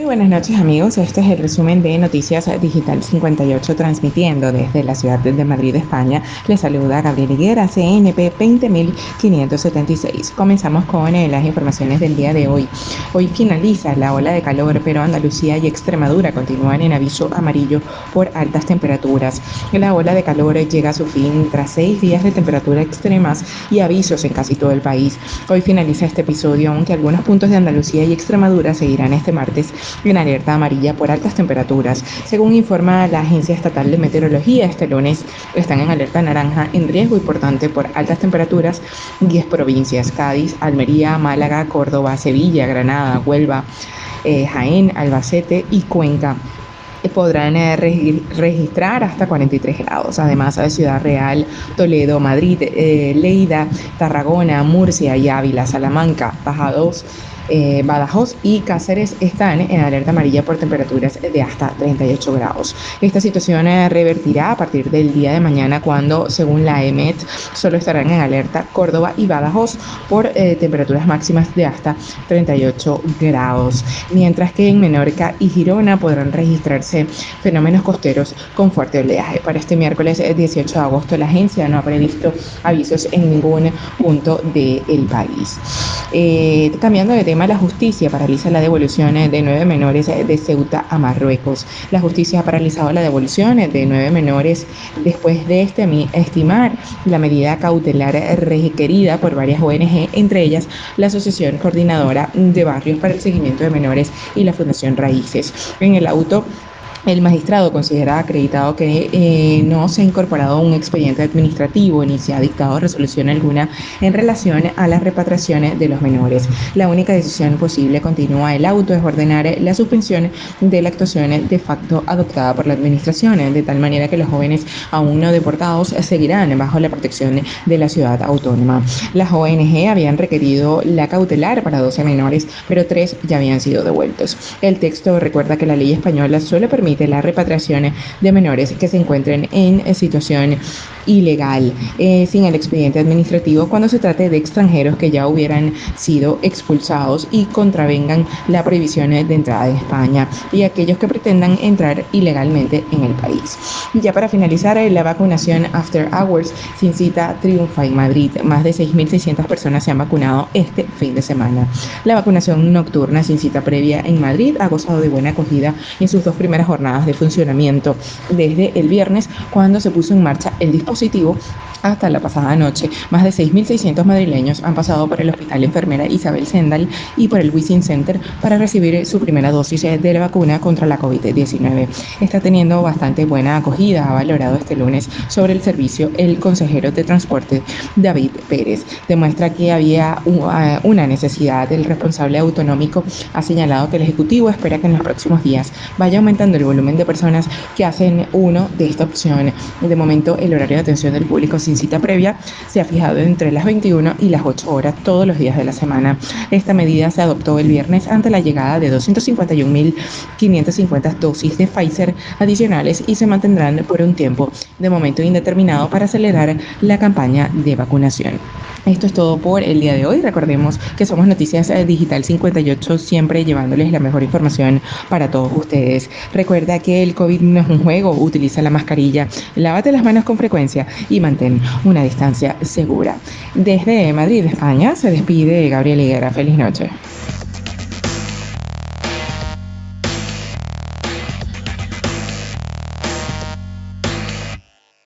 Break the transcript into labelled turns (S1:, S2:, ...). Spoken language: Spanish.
S1: Muy buenas noches amigos, este es el resumen de Noticias Digital 58 transmitiendo desde la ciudad de Madrid, España. Les saluda Gabriel Higuera, CNP 20576. Comenzamos con eh, las informaciones del día de hoy. Hoy finaliza la ola de calor, pero Andalucía y Extremadura continúan en aviso amarillo por altas temperaturas. La ola de calor llega a su fin tras seis días de temperatura extremas y avisos en casi todo el país. Hoy finaliza este episodio, aunque algunos puntos de Andalucía y Extremadura seguirán este martes en alerta amarilla por altas temperaturas. Según informa la Agencia Estatal de Meteorología, este lunes están en alerta naranja en riesgo importante por altas temperaturas 10 provincias, Cádiz, Almería, Málaga, Córdoba, Sevilla, Granada, Huelva, eh, Jaén, Albacete y Cuenca podrán eh, registrar hasta 43 grados. Además, de Ciudad Real, Toledo, Madrid, eh, Leida, Tarragona, Murcia y Ávila, Salamanca, Baja 2, eh, Badajoz y Cáceres están en alerta amarilla por temperaturas de hasta 38 grados. Esta situación eh, revertirá a partir del día de mañana cuando, según la EMET, solo estarán en alerta Córdoba y Badajoz por eh, temperaturas máximas de hasta 38 grados, mientras que en Menorca y Girona podrán registrarse fenómenos costeros con fuerte oleaje. Para este miércoles 18 de agosto la agencia no ha previsto avisos en ningún punto del país. cambiando de tema, la justicia paraliza la devolución de nueve menores de Ceuta a Marruecos. La justicia ha paralizado la devolución de nueve menores después de este estimar la medida cautelar requerida por varias ONG, entre ellas la Asociación Coordinadora de Barrios para el Seguimiento de Menores y la Fundación Raíces. En el auto el magistrado considera acreditado que eh, no se ha incorporado un expediente administrativo ni se ha dictado resolución alguna en relación a las repatriaciones de los menores. La única decisión posible, continúa el auto, es ordenar la suspensión de la actuación de facto adoptada por la administración, de tal manera que los jóvenes aún no deportados seguirán bajo la protección de la ciudad autónoma. Las ONG habían requerido la cautelar para 12 menores, pero tres ya habían sido devueltos. El texto recuerda que la ley española solo permite de la repatriación de menores que se encuentren en situación ilegal eh, sin el expediente administrativo cuando se trate de extranjeros que ya hubieran sido expulsados y contravengan la prohibición de entrada en España y aquellos que pretendan entrar ilegalmente en el país. Ya para finalizar, eh, la vacunación After Hours sin cita triunfa en Madrid. Más de 6.600 personas se han vacunado este fin de semana. La vacunación nocturna sin cita previa en Madrid ha gozado de buena acogida en sus dos primeras jornadas de funcionamiento desde el viernes cuando se puso en marcha el dispositivo positivo hasta la pasada noche. Más de 6.600 madrileños han pasado por el Hospital Enfermera Isabel Sendal y por el Wisin Center para recibir su primera dosis de la vacuna contra la COVID-19. Está teniendo bastante buena acogida, ha valorado este lunes sobre el servicio el consejero de transporte David Pérez. Demuestra que había uh, una necesidad. El responsable autonómico ha señalado que el Ejecutivo espera que en los próximos días vaya aumentando el volumen de personas que hacen uno de esta opción. De momento, el horario de atención del público sin cita previa se ha fijado entre las 21 y las 8 horas todos los días de la semana. Esta medida se adoptó el viernes ante la llegada de 251.550 dosis de Pfizer adicionales y se mantendrán por un tiempo de momento indeterminado para acelerar la campaña de vacunación. Esto es todo por el día de hoy. Recordemos que somos Noticias Digital 58, siempre llevándoles la mejor información para todos ustedes. Recuerda que el COVID no es un juego, utiliza la mascarilla, lávate las manos con frecuencia y mantén una distancia segura. Desde Madrid, España, se despide Gabriel Higuera. Feliz noche.